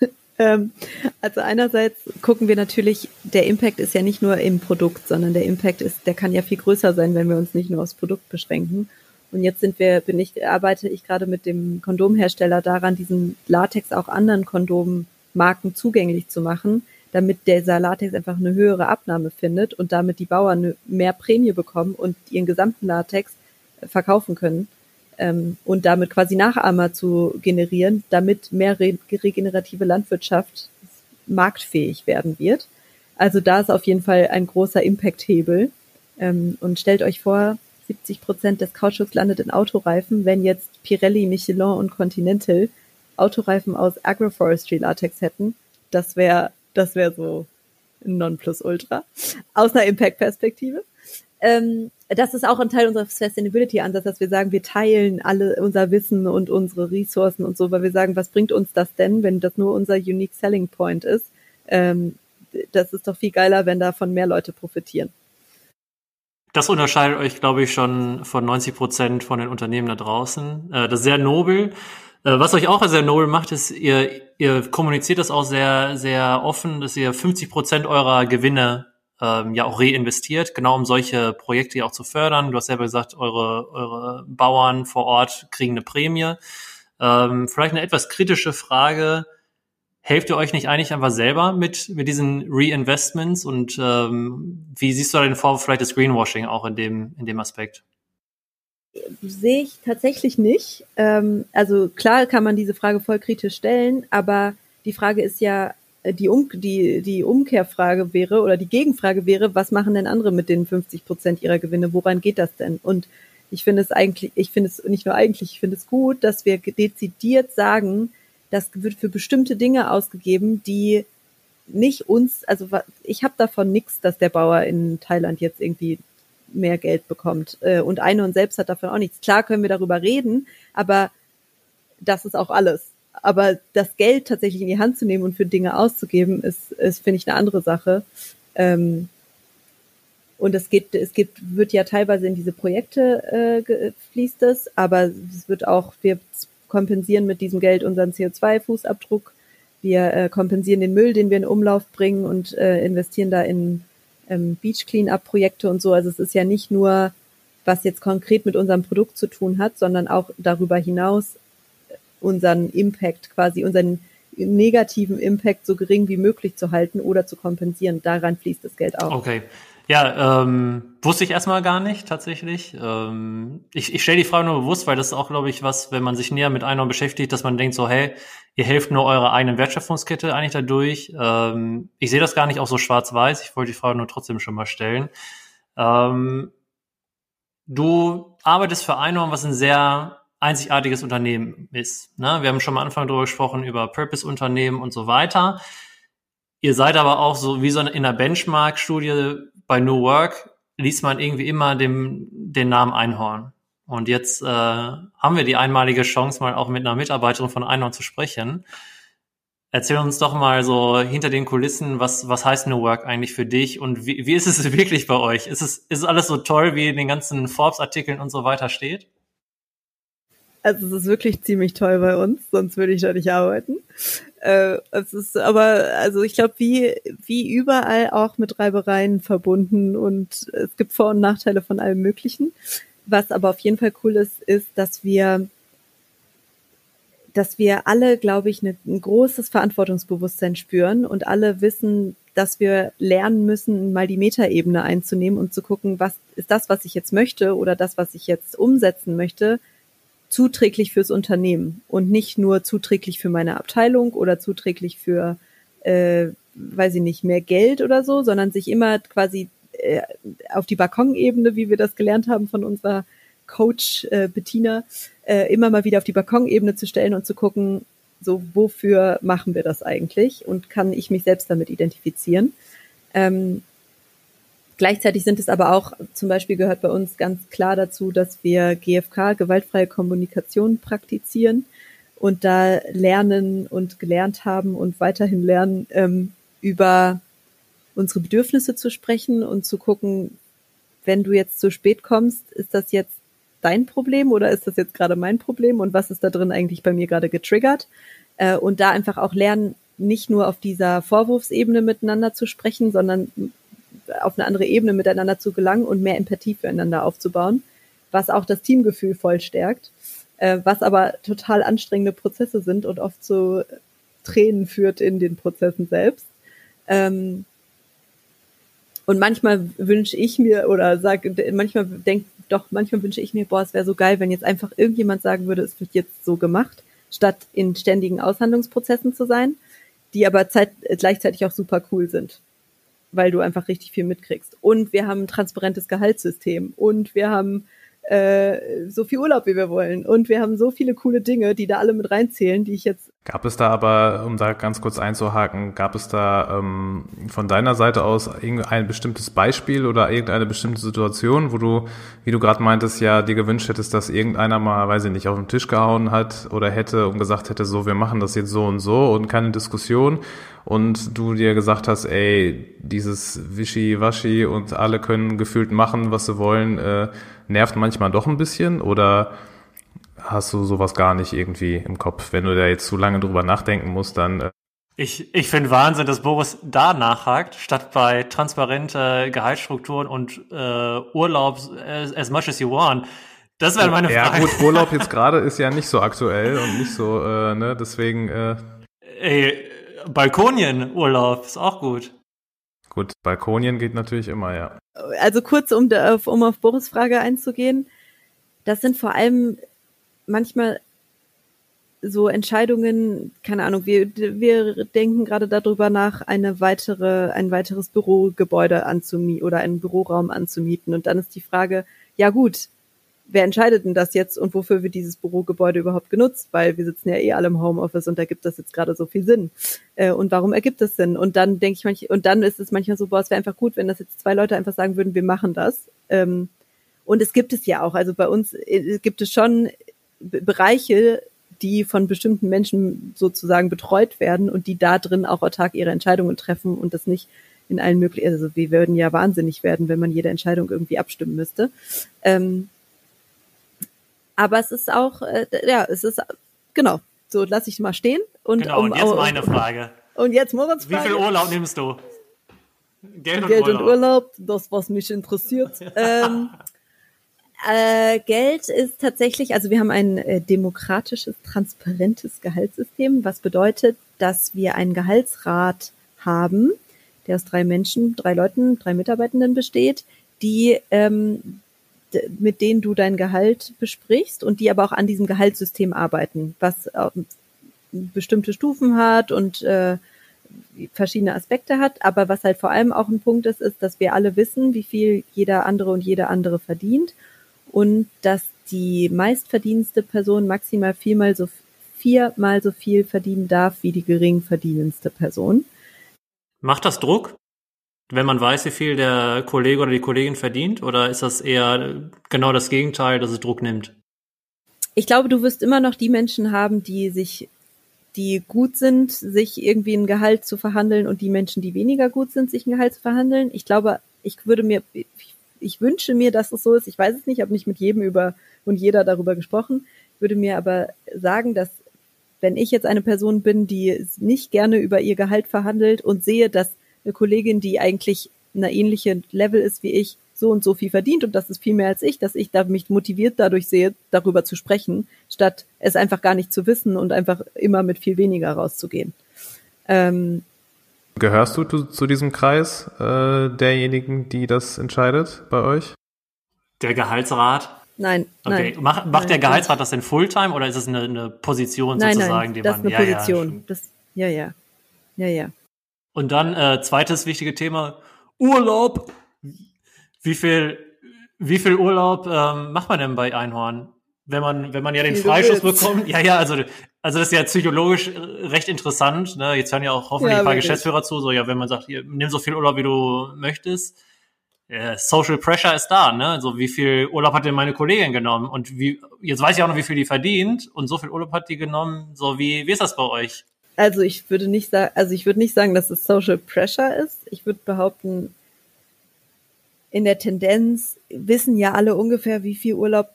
Ähm, also einerseits gucken wir natürlich, der Impact ist ja nicht nur im Produkt, sondern der Impact ist, der kann ja viel größer sein, wenn wir uns nicht nur aufs Produkt beschränken. Und jetzt sind wir, bin ich, arbeite ich gerade mit dem Kondomhersteller daran, diesen Latex auch anderen Kondommarken zugänglich zu machen, damit dieser Latex einfach eine höhere Abnahme findet und damit die Bauern mehr Prämie bekommen und ihren gesamten Latex verkaufen können ähm, und damit quasi Nachahmer zu generieren, damit mehr re regenerative Landwirtschaft marktfähig werden wird. Also da ist auf jeden Fall ein großer Impact-Hebel. Ähm, und stellt euch vor, 70 Prozent des Kautschuks landet in Autoreifen, wenn jetzt Pirelli, Michelin und Continental Autoreifen aus Agroforestry Latex hätten. Das wäre, das wäre so ein Nonplusultra. Aus einer Impact-Perspektive. Ähm, das ist auch ein Teil unseres Sustainability-Ansatzes, dass wir sagen, wir teilen alle unser Wissen und unsere Ressourcen und so, weil wir sagen, was bringt uns das denn, wenn das nur unser Unique Selling Point ist? Ähm, das ist doch viel geiler, wenn davon mehr Leute profitieren. Das unterscheidet euch, glaube ich, schon von 90 Prozent von den Unternehmen da draußen. Äh, das ist sehr nobel. Äh, was euch auch sehr nobel macht, ist, ihr, ihr kommuniziert das auch sehr, sehr offen, dass ihr 50 Prozent eurer Gewinne ähm, ja auch reinvestiert, genau um solche Projekte ja auch zu fördern. Du hast selber gesagt, eure, eure Bauern vor Ort kriegen eine Prämie. Ähm, vielleicht eine etwas kritische Frage. Helft ihr euch nicht eigentlich einfach selber mit, mit diesen Reinvestments und ähm, wie siehst du da den Vorwurf vielleicht des Greenwashing auch in dem, in dem Aspekt? Sehe ich tatsächlich nicht. Ähm, also klar kann man diese Frage voll kritisch stellen, aber die Frage ist ja, die, um, die, die Umkehrfrage wäre oder die Gegenfrage wäre, was machen denn andere mit den 50 Prozent ihrer Gewinne? Woran geht das denn? Und ich finde es eigentlich, ich finde es nicht nur eigentlich, ich finde es gut, dass wir dezidiert sagen, das wird für bestimmte Dinge ausgegeben, die nicht uns, also ich habe davon nichts, dass der Bauer in Thailand jetzt irgendwie mehr Geld bekommt. Äh, und eine und selbst hat davon auch nichts. Klar können wir darüber reden, aber das ist auch alles. Aber das Geld tatsächlich in die Hand zu nehmen und für Dinge auszugeben, ist, ist finde ich, eine andere Sache. Ähm, und es geht, es gibt, wird ja teilweise in diese Projekte äh, fließt es, aber es wird auch, wir kompensieren mit diesem Geld unseren CO2-Fußabdruck. Wir äh, kompensieren den Müll, den wir in Umlauf bringen und äh, investieren da in ähm, Beach Cleanup-Projekte und so. Also es ist ja nicht nur, was jetzt konkret mit unserem Produkt zu tun hat, sondern auch darüber hinaus unseren Impact quasi, unseren negativen Impact so gering wie möglich zu halten oder zu kompensieren. Daran fließt das Geld auch. Okay. Ja, ähm, wusste ich erstmal gar nicht tatsächlich. Ähm, ich ich stelle die Frage nur bewusst, weil das ist auch, glaube ich, was, wenn man sich näher mit einer beschäftigt, dass man denkt so, hey, ihr helft nur eurer eigenen Wertschöpfungskette eigentlich dadurch. Ähm, ich sehe das gar nicht auch so schwarz-weiß. Ich wollte die Frage nur trotzdem schon mal stellen. Ähm, du arbeitest für Einhorn, was ein sehr einzigartiges Unternehmen ist. Ne? Wir haben schon am Anfang darüber gesprochen, über Purpose-Unternehmen und so weiter. Ihr seid aber auch so wie so in einer Benchmark-Studie bei New Work liest man irgendwie immer dem, den Namen Einhorn. Und jetzt äh, haben wir die einmalige Chance, mal auch mit einer Mitarbeiterin von Einhorn zu sprechen. Erzähl uns doch mal so hinter den Kulissen, was, was heißt New Work eigentlich für dich und wie, wie ist es wirklich bei euch? Ist es, ist es alles so toll, wie in den ganzen Forbes-Artikeln und so weiter steht? Also es ist wirklich ziemlich toll bei uns, sonst würde ich da nicht arbeiten. Äh, es ist aber, also ich glaube, wie, wie überall auch mit Reibereien verbunden und es gibt Vor- und Nachteile von allem Möglichen. Was aber auf jeden Fall cool ist, ist, dass wir, dass wir alle, glaube ich, ne, ein großes Verantwortungsbewusstsein spüren und alle wissen, dass wir lernen müssen, mal die Metaebene einzunehmen und zu gucken, was ist das, was ich jetzt möchte oder das, was ich jetzt umsetzen möchte, zuträglich fürs Unternehmen und nicht nur zuträglich für meine Abteilung oder zuträglich für, äh, weiß ich nicht, mehr Geld oder so, sondern sich immer quasi äh, auf die Balkonebene, wie wir das gelernt haben von unserer Coach äh, Bettina, äh, immer mal wieder auf die Balkonebene zu stellen und zu gucken, so wofür machen wir das eigentlich und kann ich mich selbst damit identifizieren. Ähm, Gleichzeitig sind es aber auch, zum Beispiel gehört bei uns ganz klar dazu, dass wir GFK, gewaltfreie Kommunikation, praktizieren und da lernen und gelernt haben und weiterhin lernen, ähm, über unsere Bedürfnisse zu sprechen und zu gucken, wenn du jetzt zu spät kommst, ist das jetzt dein Problem oder ist das jetzt gerade mein Problem und was ist da drin eigentlich bei mir gerade getriggert? Äh, und da einfach auch lernen, nicht nur auf dieser Vorwurfsebene miteinander zu sprechen, sondern auf eine andere Ebene miteinander zu gelangen und mehr Empathie füreinander aufzubauen, was auch das Teamgefühl voll stärkt, äh, was aber total anstrengende Prozesse sind und oft zu Tränen führt in den Prozessen selbst. Ähm, und manchmal wünsche ich mir oder sag, manchmal denk doch, manchmal wünsche ich mir, boah, es wäre so geil, wenn jetzt einfach irgendjemand sagen würde, es wird jetzt so gemacht, statt in ständigen Aushandlungsprozessen zu sein, die aber zeit, gleichzeitig auch super cool sind weil du einfach richtig viel mitkriegst. Und wir haben ein transparentes Gehaltssystem und wir haben äh, so viel Urlaub, wie wir wollen. Und wir haben so viele coole Dinge, die da alle mit reinzählen, die ich jetzt. Gab es da aber, um da ganz kurz einzuhaken, gab es da ähm, von deiner Seite aus irgendein bestimmtes Beispiel oder irgendeine bestimmte Situation, wo du, wie du gerade meintest, ja dir gewünscht hättest, dass irgendeiner mal, weiß ich nicht, auf den Tisch gehauen hat oder hätte und gesagt hätte, so, wir machen das jetzt so und so und keine Diskussion und du dir gesagt hast, ey, dieses Wischi-Waschi und alle können gefühlt machen, was sie wollen, äh, nervt manchmal doch ein bisschen oder hast du sowas gar nicht irgendwie im Kopf? Wenn du da jetzt zu lange drüber nachdenken musst, dann. Äh ich, ich finde Wahnsinn, dass Boris da nachhakt, statt bei transparente Gehaltsstrukturen und äh, Urlaub as, as much as you want. Das wäre meine Frage. Ja gut, Urlaub jetzt gerade ist ja nicht so aktuell und nicht so, äh, ne, deswegen. Äh, Ey, Balkonien-Urlaub ist auch gut. Gut, Balkonien geht natürlich immer, ja. Also kurz, um, um auf Boris Frage einzugehen. Das sind vor allem manchmal so Entscheidungen, keine Ahnung, wir, wir denken gerade darüber nach, eine weitere, ein weiteres Bürogebäude anzumieten oder einen Büroraum anzumieten. Und dann ist die Frage, ja gut, wer entscheidet denn das jetzt und wofür wird dieses Bürogebäude überhaupt genutzt? Weil wir sitzen ja eh alle im Homeoffice und da gibt das jetzt gerade so viel Sinn. Äh, und warum ergibt es Sinn? Und dann denke ich manchmal, und dann ist es manchmal so, boah, es wäre einfach gut, wenn das jetzt zwei Leute einfach sagen würden, wir machen das. Ähm, und es gibt es ja auch. Also bei uns äh, gibt es schon Bereiche, die von bestimmten Menschen sozusagen betreut werden und die da drin auch autark ihre Entscheidungen treffen und das nicht in allen möglichen, also wir würden ja wahnsinnig werden, wenn man jede Entscheidung irgendwie abstimmen müsste. Ähm, aber es ist auch, äh, ja, es ist, genau, so lasse ich mal stehen. Und, genau, um, und jetzt meine Frage. Und jetzt Moritz Frage. Wie viel Urlaub nimmst du? Geld und, Geld Urlaub. und Urlaub, das, was mich interessiert. ähm, äh, Geld ist tatsächlich, also wir haben ein äh, demokratisches, transparentes Gehaltssystem, was bedeutet, dass wir einen Gehaltsrat haben, der aus drei Menschen, drei Leuten, drei Mitarbeitenden besteht, die ähm, mit denen du dein Gehalt besprichst und die aber auch an diesem Gehaltssystem arbeiten, was ähm, bestimmte Stufen hat und äh, verschiedene Aspekte hat. Aber was halt vor allem auch ein Punkt ist, ist, dass wir alle wissen, wie viel jeder andere und jeder andere verdient und dass die meistverdienste Person maximal viermal so viermal so viel verdienen darf wie die geringverdienendste Person. Macht das Druck, wenn man weiß, wie viel der Kollege oder die Kollegin verdient? Oder ist das eher genau das Gegenteil, dass es Druck nimmt? Ich glaube, du wirst immer noch die Menschen haben, die sich, die gut sind, sich irgendwie ein Gehalt zu verhandeln und die Menschen, die weniger gut sind, sich ein Gehalt zu verhandeln. Ich glaube, ich würde mir, ich, ich wünsche mir, dass es so ist. Ich weiß es nicht, ich habe nicht mit jedem über und jeder darüber gesprochen. Ich würde mir aber sagen, dass wenn ich jetzt eine Person bin, die nicht gerne über ihr Gehalt verhandelt und sehe, dass eine Kollegin, die eigentlich eine ähnliche Level ist wie ich, so und so viel verdient und das ist viel mehr als ich, dass ich da mich motiviert dadurch sehe, darüber zu sprechen, statt es einfach gar nicht zu wissen und einfach immer mit viel weniger rauszugehen. Ähm, Gehörst du zu, zu diesem Kreis äh, derjenigen, die das entscheidet bei euch? Der Gehaltsrat? Nein. Okay. Nein, Mach, macht nein, der Gehaltsrat das denn Fulltime oder ist es eine, eine Position nein, sozusagen, nein, die das man. ist eine ja, Position. Ja, das, ja, ja. Ja, ja. Und dann äh, zweites wichtige Thema, Urlaub. Wie viel, wie viel Urlaub ähm, macht man denn bei Einhorn? Wenn man, wenn man ja den Freischuss bekommt. Ja, ja, also, also das ist ja psychologisch äh, recht interessant. Ne? Jetzt hören ja auch hoffentlich Ja, ein paar wirklich. Geschäftsführer zu, so ja, wenn man sagt, hier, nimm so viel Urlaub, wie du möchtest. Äh, Social Pressure ist da, ne? Also wie viel Urlaub hat denn meine Kollegin genommen? Und wie, jetzt weiß ich auch noch, wie viel die verdient und so viel Urlaub hat die genommen. So, wie, wie ist das bei euch? Also ich würde nicht sagen, also ich würde nicht sagen, dass es Social Pressure ist. Ich würde behaupten, in der Tendenz wissen ja alle ungefähr, wie viel Urlaub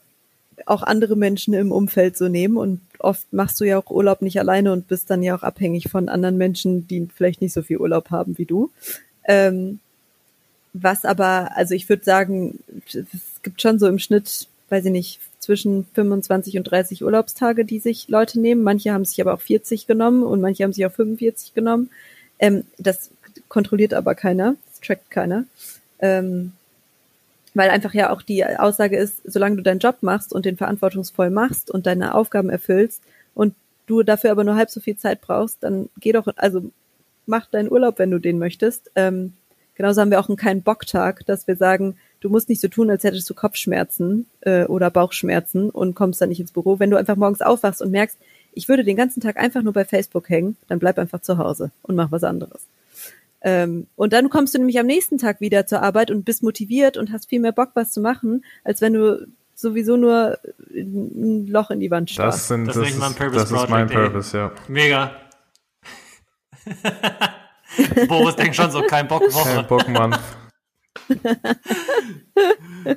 auch andere Menschen im Umfeld so nehmen. Und oft machst du ja auch Urlaub nicht alleine und bist dann ja auch abhängig von anderen Menschen, die vielleicht nicht so viel Urlaub haben wie du. Ähm, was aber, also ich würde sagen, es gibt schon so im Schnitt, weiß ich nicht, zwischen 25 und 30 Urlaubstage, die sich Leute nehmen. Manche haben sich aber auch 40 genommen und manche haben sich auch 45 genommen. Ähm, das kontrolliert aber keiner, das trackt keiner. Ähm, weil einfach ja auch die Aussage ist, solange du deinen Job machst und den verantwortungsvoll machst und deine Aufgaben erfüllst und du dafür aber nur halb so viel Zeit brauchst, dann geh doch, also mach deinen Urlaub, wenn du den möchtest. Ähm, genauso haben wir auch einen keinen Bocktag, dass wir sagen, du musst nicht so tun, als hättest du Kopfschmerzen äh, oder Bauchschmerzen und kommst dann nicht ins Büro. Wenn du einfach morgens aufwachst und merkst, ich würde den ganzen Tag einfach nur bei Facebook hängen, dann bleib einfach zu Hause und mach was anderes. Ähm, und dann kommst du nämlich am nächsten Tag wieder zur Arbeit und bist motiviert und hast viel mehr Bock, was zu machen, als wenn du sowieso nur ein Loch in die Wand Das, starrst. sind, Das das, ist mein Purpose das ist mein Project, ey. Purpose, ja. Mega. Boris denkt schon so, kein Bock Woche. Kein Bock, Mann.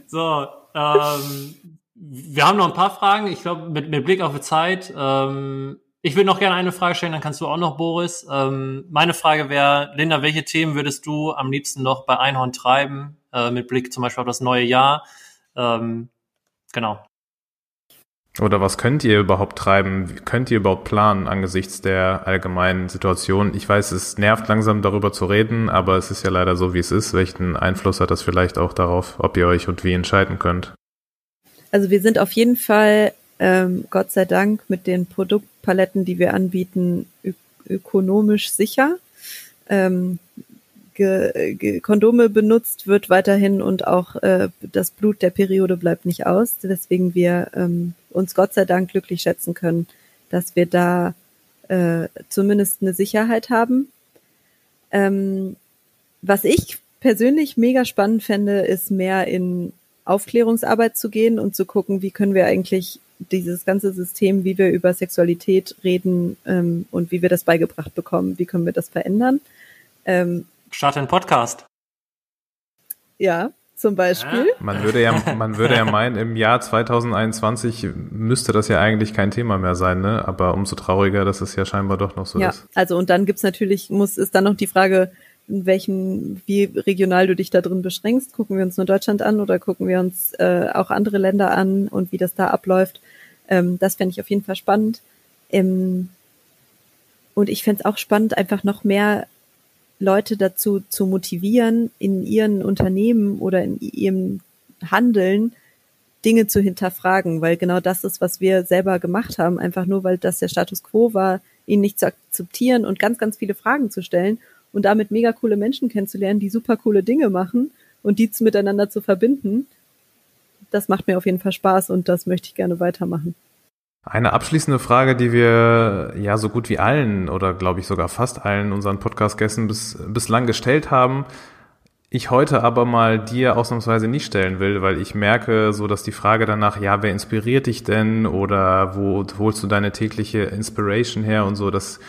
So, ähm, wir haben noch ein paar Fragen. Ich glaube, mit, mit Blick auf die Zeit. Ähm, ich würde noch gerne eine Frage stellen, dann kannst du auch noch, Boris. Ähm, meine Frage wäre, Linda, welche Themen würdest du am liebsten noch bei Einhorn treiben? Äh, mit Blick zum Beispiel auf das neue Jahr. Ähm, genau. Oder was könnt ihr überhaupt treiben? Wie Könnt ihr überhaupt planen angesichts der allgemeinen Situation? Ich weiß, es nervt langsam darüber zu reden, aber es ist ja leider so, wie es ist. Welchen Einfluss hat das vielleicht auch darauf, ob ihr euch und wie entscheiden könnt? Also wir sind auf jeden Fall, ähm, Gott sei Dank, mit den Produktpaletten, die wir anbieten, ökonomisch sicher. Ähm, ge ge Kondome benutzt wird weiterhin und auch äh, das Blut der Periode bleibt nicht aus, weswegen wir ähm, uns Gott sei Dank glücklich schätzen können, dass wir da äh, zumindest eine Sicherheit haben. Ähm, was ich persönlich mega spannend fände, ist mehr in Aufklärungsarbeit zu gehen und zu gucken, wie können wir eigentlich dieses ganze System, wie wir über Sexualität reden ähm, und wie wir das beigebracht bekommen, wie können wir das verändern. Ähm, Starte einen Podcast. ja, zum Beispiel. Man würde ja, man würde ja meinen, im Jahr 2021 müsste das ja eigentlich kein Thema mehr sein, ne? Aber umso trauriger, dass es ja scheinbar doch noch so Ja, ist. also und dann gibt's natürlich, muss ist dann noch die Frage, in welchen, wie regional du dich da drin beschränkst. Gucken wir uns nur Deutschland an oder gucken wir uns äh, auch andere Länder an und wie das da abläuft. Ähm, das fände ich auf jeden Fall spannend. Ähm, Und ich fände es auch spannend, einfach noch mehr Leute dazu zu motivieren, in ihren Unternehmen oder in ihrem Handeln Dinge zu hinterfragen, weil genau das ist, was wir selber gemacht haben, einfach nur, weil das der Status quo war, ihn nicht zu akzeptieren und ganz, ganz viele Fragen zu stellen und damit mega coole Menschen kennenzulernen, die super coole Dinge machen und die miteinander zu verbinden. Das macht mir auf jeden Fall Spaß und das möchte ich gerne weitermachen. Eine abschließende Frage, die wir ja so gut wie allen oder glaube ich sogar fast allen unseren Podcast-Gästen bis, bislang gestellt haben, ich heute aber mal dir ausnahmsweise nicht stellen will, weil ich merke so, dass die Frage danach, ja, wer inspiriert dich denn oder wo holst du deine tägliche Inspiration her und so, das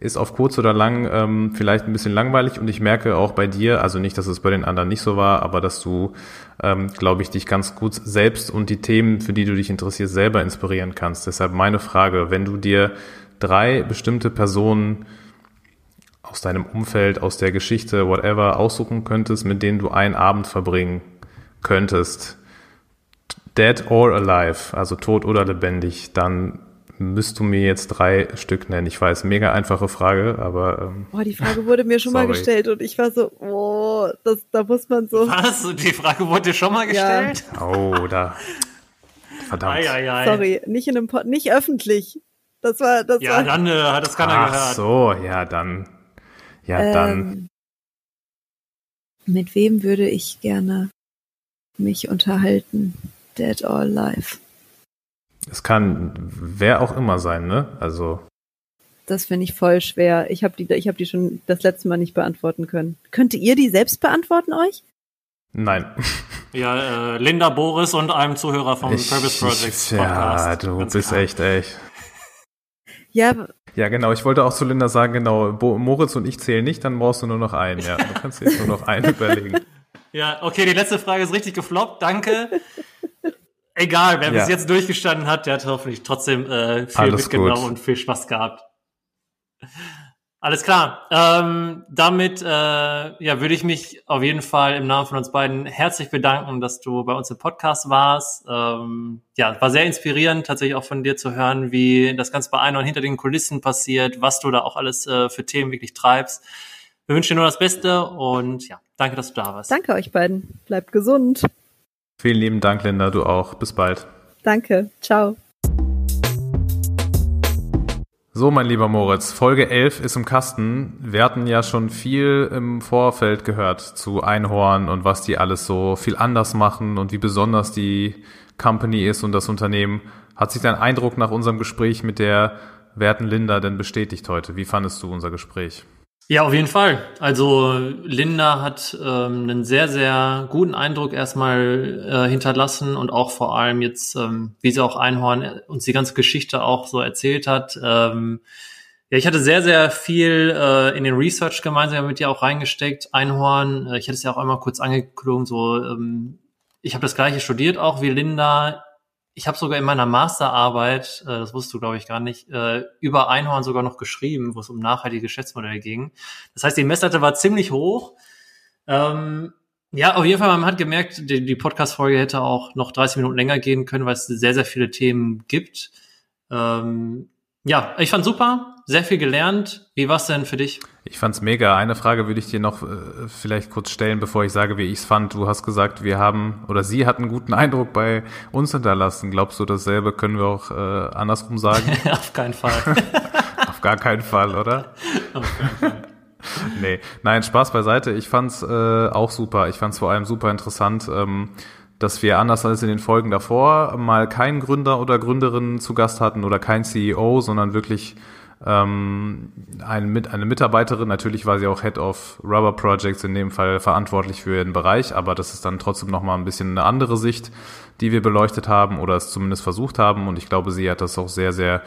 ist auf kurz oder lang ähm, vielleicht ein bisschen langweilig und ich merke auch bei dir, also nicht, dass es bei den anderen nicht so war, aber dass du, ähm, glaube ich, dich ganz gut selbst und die Themen, für die du dich interessierst, selber inspirieren kannst. Deshalb meine Frage, wenn du dir drei bestimmte Personen aus deinem Umfeld, aus der Geschichte, whatever, aussuchen könntest, mit denen du einen Abend verbringen könntest, dead or alive, also tot oder lebendig, dann müsst du mir jetzt drei Stück nennen. Ich weiß, mega einfache Frage, aber. Ähm, oh, die Frage wurde mir schon sorry. mal gestellt und ich war so, oh, das, da muss man so. Was? Die Frage wurde dir schon mal gestellt? Ja. Oh, da. Verdammt. Ei, ei, ei. Sorry, nicht in einem Pod, nicht öffentlich. Das war, das ja, war. dann äh, hat das keiner Ach gehört. Ach so, ja, dann. Ja, ähm, dann. Mit wem würde ich gerne mich unterhalten? Dead or Alive? Es kann wer auch immer sein, ne? Also. Das finde ich voll schwer. Ich habe die, ich habe die schon das letzte Mal nicht beantworten können. Könnt ihr die selbst beantworten euch? Nein. Ja, äh, Linda Boris und einem Zuhörer vom ich, Purpose Projects Podcast. Ja, du bist klar. echt echt. Ja. Ja, genau. Ich wollte auch zu Linda sagen, genau, Bo Moritz und ich zählen nicht, dann brauchst du nur noch einen. Ja, du kannst jetzt nur noch einen überlegen. Ja, okay, die letzte Frage ist richtig gefloppt. Danke. Egal, wer ja. bis jetzt durchgestanden hat, der hat hoffentlich trotzdem äh, viel Alles mitgenommen gut. und viel Spaß gehabt. Alles klar. Ähm, damit äh, ja, würde ich mich auf jeden Fall im Namen von uns beiden herzlich bedanken, dass du bei uns im Podcast warst. Ähm, ja, war sehr inspirierend, tatsächlich auch von dir zu hören, wie das Ganze bei einer und hinter den Kulissen passiert, was du da auch alles äh, für Themen wirklich treibst. Wir wünschen dir nur das Beste und ja, danke, dass du da warst. Danke euch beiden. Bleibt gesund. Vielen lieben Dank, Linda. Du auch. Bis bald. Danke. Ciao. So, mein lieber Moritz, Folge 11 ist im Kasten. Wir hatten ja schon viel im Vorfeld gehört zu Einhorn und was die alles so viel anders machen und wie besonders die Company ist und das Unternehmen. Hat sich dein Eindruck nach unserem Gespräch mit der werten Linda denn bestätigt heute? Wie fandest du unser Gespräch? Ja, auf jeden Fall. Also Linda hat ähm, einen sehr, sehr guten Eindruck erstmal äh, hinterlassen und auch vor allem jetzt, ähm, wie sie auch Einhorn uns die ganze Geschichte auch so erzählt hat. Ähm, ja, ich hatte sehr, sehr viel äh, in den Research gemeinsam mit ihr auch reingesteckt. Einhorn, äh, ich hatte es ja auch einmal kurz angeklungen, so ähm, ich habe das gleiche studiert auch wie Linda ich habe sogar in meiner Masterarbeit, äh, das wusstest du glaube ich gar nicht, äh, über Einhorn sogar noch geschrieben, wo es um nachhaltige Geschäftsmodelle ging. Das heißt, die Messlatte war ziemlich hoch. Ähm, ja, auf jeden Fall, man hat gemerkt, die, die Podcast-Folge hätte auch noch 30 Minuten länger gehen können, weil es sehr, sehr viele Themen gibt. Ähm, ja, ich fand super, sehr viel gelernt. Wie war's denn für dich? Ich fand's mega. Eine Frage würde ich dir noch äh, vielleicht kurz stellen, bevor ich sage, wie ich's fand. Du hast gesagt, wir haben oder sie hat einen guten Eindruck bei uns hinterlassen. Glaubst du, dasselbe können wir auch äh, andersrum sagen? Auf keinen Fall. Auf gar keinen Fall, oder? Auf keinen Fall. nee, nein, Spaß beiseite. Ich fand's äh, auch super. Ich fand's vor allem super interessant. Ähm, dass wir anders als in den Folgen davor mal keinen Gründer oder Gründerin zu Gast hatten oder kein CEO, sondern wirklich ähm, ein, eine Mitarbeiterin. Natürlich war sie auch Head of Rubber Projects in dem Fall verantwortlich für ihren Bereich, aber das ist dann trotzdem nochmal ein bisschen eine andere Sicht, die wir beleuchtet haben oder es zumindest versucht haben. Und ich glaube, sie hat das auch sehr, sehr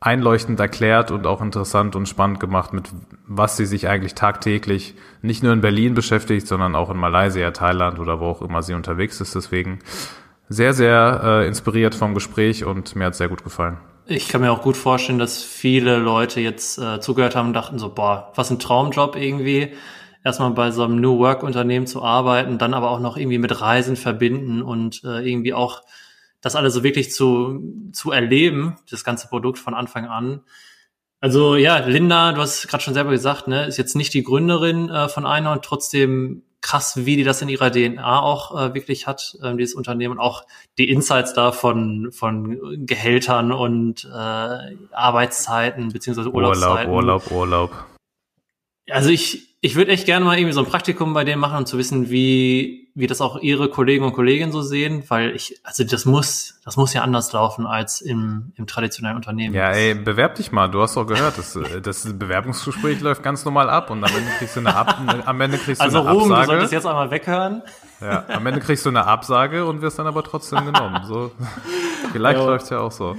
einleuchtend erklärt und auch interessant und spannend gemacht, mit was sie sich eigentlich tagtäglich nicht nur in Berlin beschäftigt, sondern auch in Malaysia, Thailand oder wo auch immer sie unterwegs ist. Deswegen sehr, sehr äh, inspiriert vom Gespräch und mir hat sehr gut gefallen. Ich kann mir auch gut vorstellen, dass viele Leute jetzt äh, zugehört haben und dachten so, boah, was ein Traumjob irgendwie. Erstmal bei so einem New Work Unternehmen zu arbeiten, dann aber auch noch irgendwie mit Reisen verbinden und äh, irgendwie auch das alles so wirklich zu, zu erleben, das ganze Produkt von Anfang an. Also ja, Linda, du hast gerade schon selber gesagt, ne, ist jetzt nicht die Gründerin äh, von Einhorn, trotzdem krass, wie die das in ihrer DNA auch äh, wirklich hat, äh, dieses Unternehmen. Auch die Insights da von, von Gehältern und äh, Arbeitszeiten beziehungsweise Urlaubszeiten. Urlaub, Urlaub, Urlaub. Also ich, ich würde echt gerne mal irgendwie so ein Praktikum bei denen machen, um zu wissen, wie, wie das auch ihre Kollegen und Kolleginnen so sehen, weil ich, also das muss, das muss ja anders laufen als im, im traditionellen Unternehmen. Ja, ey, bewerb dich mal. Du hast doch gehört, das, das Bewerbungsgespräch läuft ganz normal ab und am Ende kriegst du eine, ab, am Ende kriegst du also eine Ruhm, Absage. du solltest jetzt einmal weghören. Ja, am Ende kriegst du eine Absage und wirst dann aber trotzdem genommen. So, vielleicht Ja. läuft's ja auch so.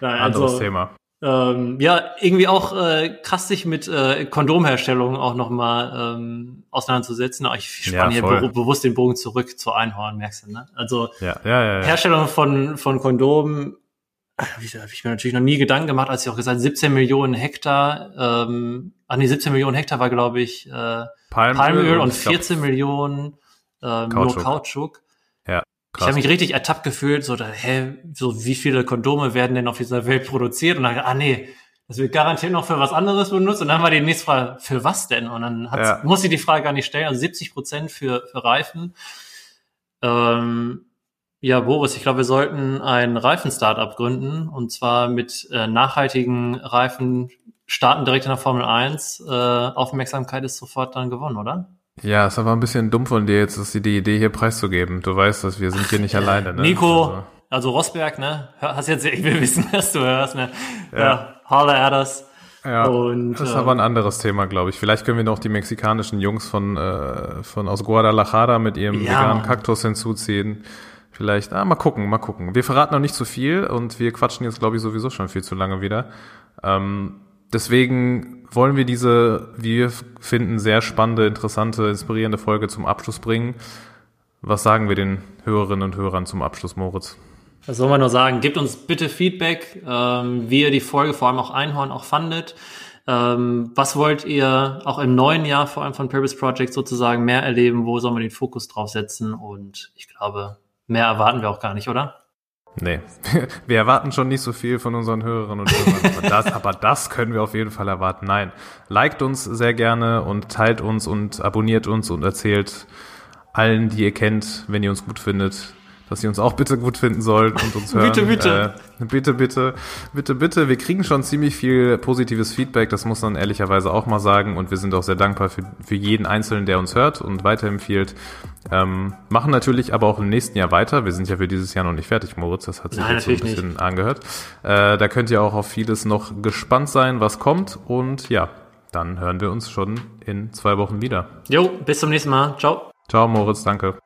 Nein, Anderes also, Thema. Ähm, ja, irgendwie auch äh, krass sich mit äh, Kondomherstellung auch nochmal ähm, auseinanderzusetzen. Aber ich spanne Ja, hier bewusst den Bogen zurück zu Einhorn, merkst du, ne? Also Ja, ja, ja. ja. Herstellung von, von Kondomen, habe ich, hab ich mir natürlich noch nie Gedanken gemacht, als ich auch gesagt 17 Millionen Hektar, ähm, ach nee, 17 Millionen Hektar war, glaube ich, äh, Palmöl und ich glaub, 14 Millionen ähm, Kautschuk. nur Kautschuk. Ich krass. habe mich richtig ertappt gefühlt, so, da, hä, so wie viele Kondome werden denn auf dieser Welt produziert? Und dann, ah nee, das wird garantiert noch für was anderes benutzt. Und dann war die nächste Frage, für was denn? Und dann Ja. muss ich die Frage gar nicht stellen. Also 70 Prozent für, für Reifen. Ähm, ja, Boris, ich glaube, wir sollten ein Reifen-Startup gründen. Und zwar mit äh, nachhaltigen Reifen starten direkt in der Formel 1. Äh, Aufmerksamkeit ist sofort dann gewonnen, oder? Ja, ist aber ein bisschen dumm von dir jetzt, dass die Idee hier preiszugeben. Du weißt, dass wir sind hier nicht alleine, ne? Nico, Also, also Rosberg, ne? Hast jetzt, ich will wissen, dass du hörst, ne? Ja. Ja, at us. ja, Und, das ist ähm, aber ein anderes Thema, glaube ich. Vielleicht können wir noch die mexikanischen Jungs von, äh, von aus Guadalajara mit ihrem Ja, veganen. Kaktus hinzuziehen. Vielleicht, ah, mal gucken, mal gucken. Wir verraten noch nicht zu viel und wir quatschen jetzt, glaube ich, sowieso schon viel zu lange wieder. Ähm, deswegen wollen wir diese, wie wir finden, sehr spannende, interessante, inspirierende Folge zum Abschluss bringen. Was sagen wir den Hörerinnen und Hörern zum Abschluss, Moritz? Was soll man nur sagen? Gebt uns bitte Feedback, ähm, wie ihr die Folge, vor allem auch Einhorn, auch fandet. Ähm, was wollt ihr auch im neuen Jahr vor allem von Purpose Project sozusagen mehr erleben? Wo soll man den Fokus drauf setzen? Und ich glaube, mehr erwarten wir auch gar nicht, oder? Nee, wir erwarten schon nicht so viel von unseren Hörerinnen und Hörern, aber das, aber das können wir auf jeden Fall erwarten. Nein, liked uns sehr gerne und teilt uns und abonniert uns und erzählt allen, die ihr kennt, wenn ihr uns gut findet, dass sie uns auch bitte gut finden sollen und uns hören. Bitte, bitte. Äh, bitte, bitte, bitte, bitte. Wir kriegen schon ziemlich viel positives Feedback, das muss man ehrlicherweise auch mal sagen und wir sind auch sehr dankbar für, für jeden Einzelnen, der uns hört und weiterempfiehlt. Ähm, machen natürlich aber auch im nächsten Jahr weiter. Wir sind ja für dieses Jahr noch nicht fertig, Moritz. Das hat sich Nein, jetzt so ein bisschen angehört. Äh, da könnt ihr auch auf vieles noch gespannt sein, was kommt. Und ja, dann hören wir uns schon in zwei Wochen wieder. Jo, bis zum nächsten Mal. Ciao. Ciao, Moritz, danke.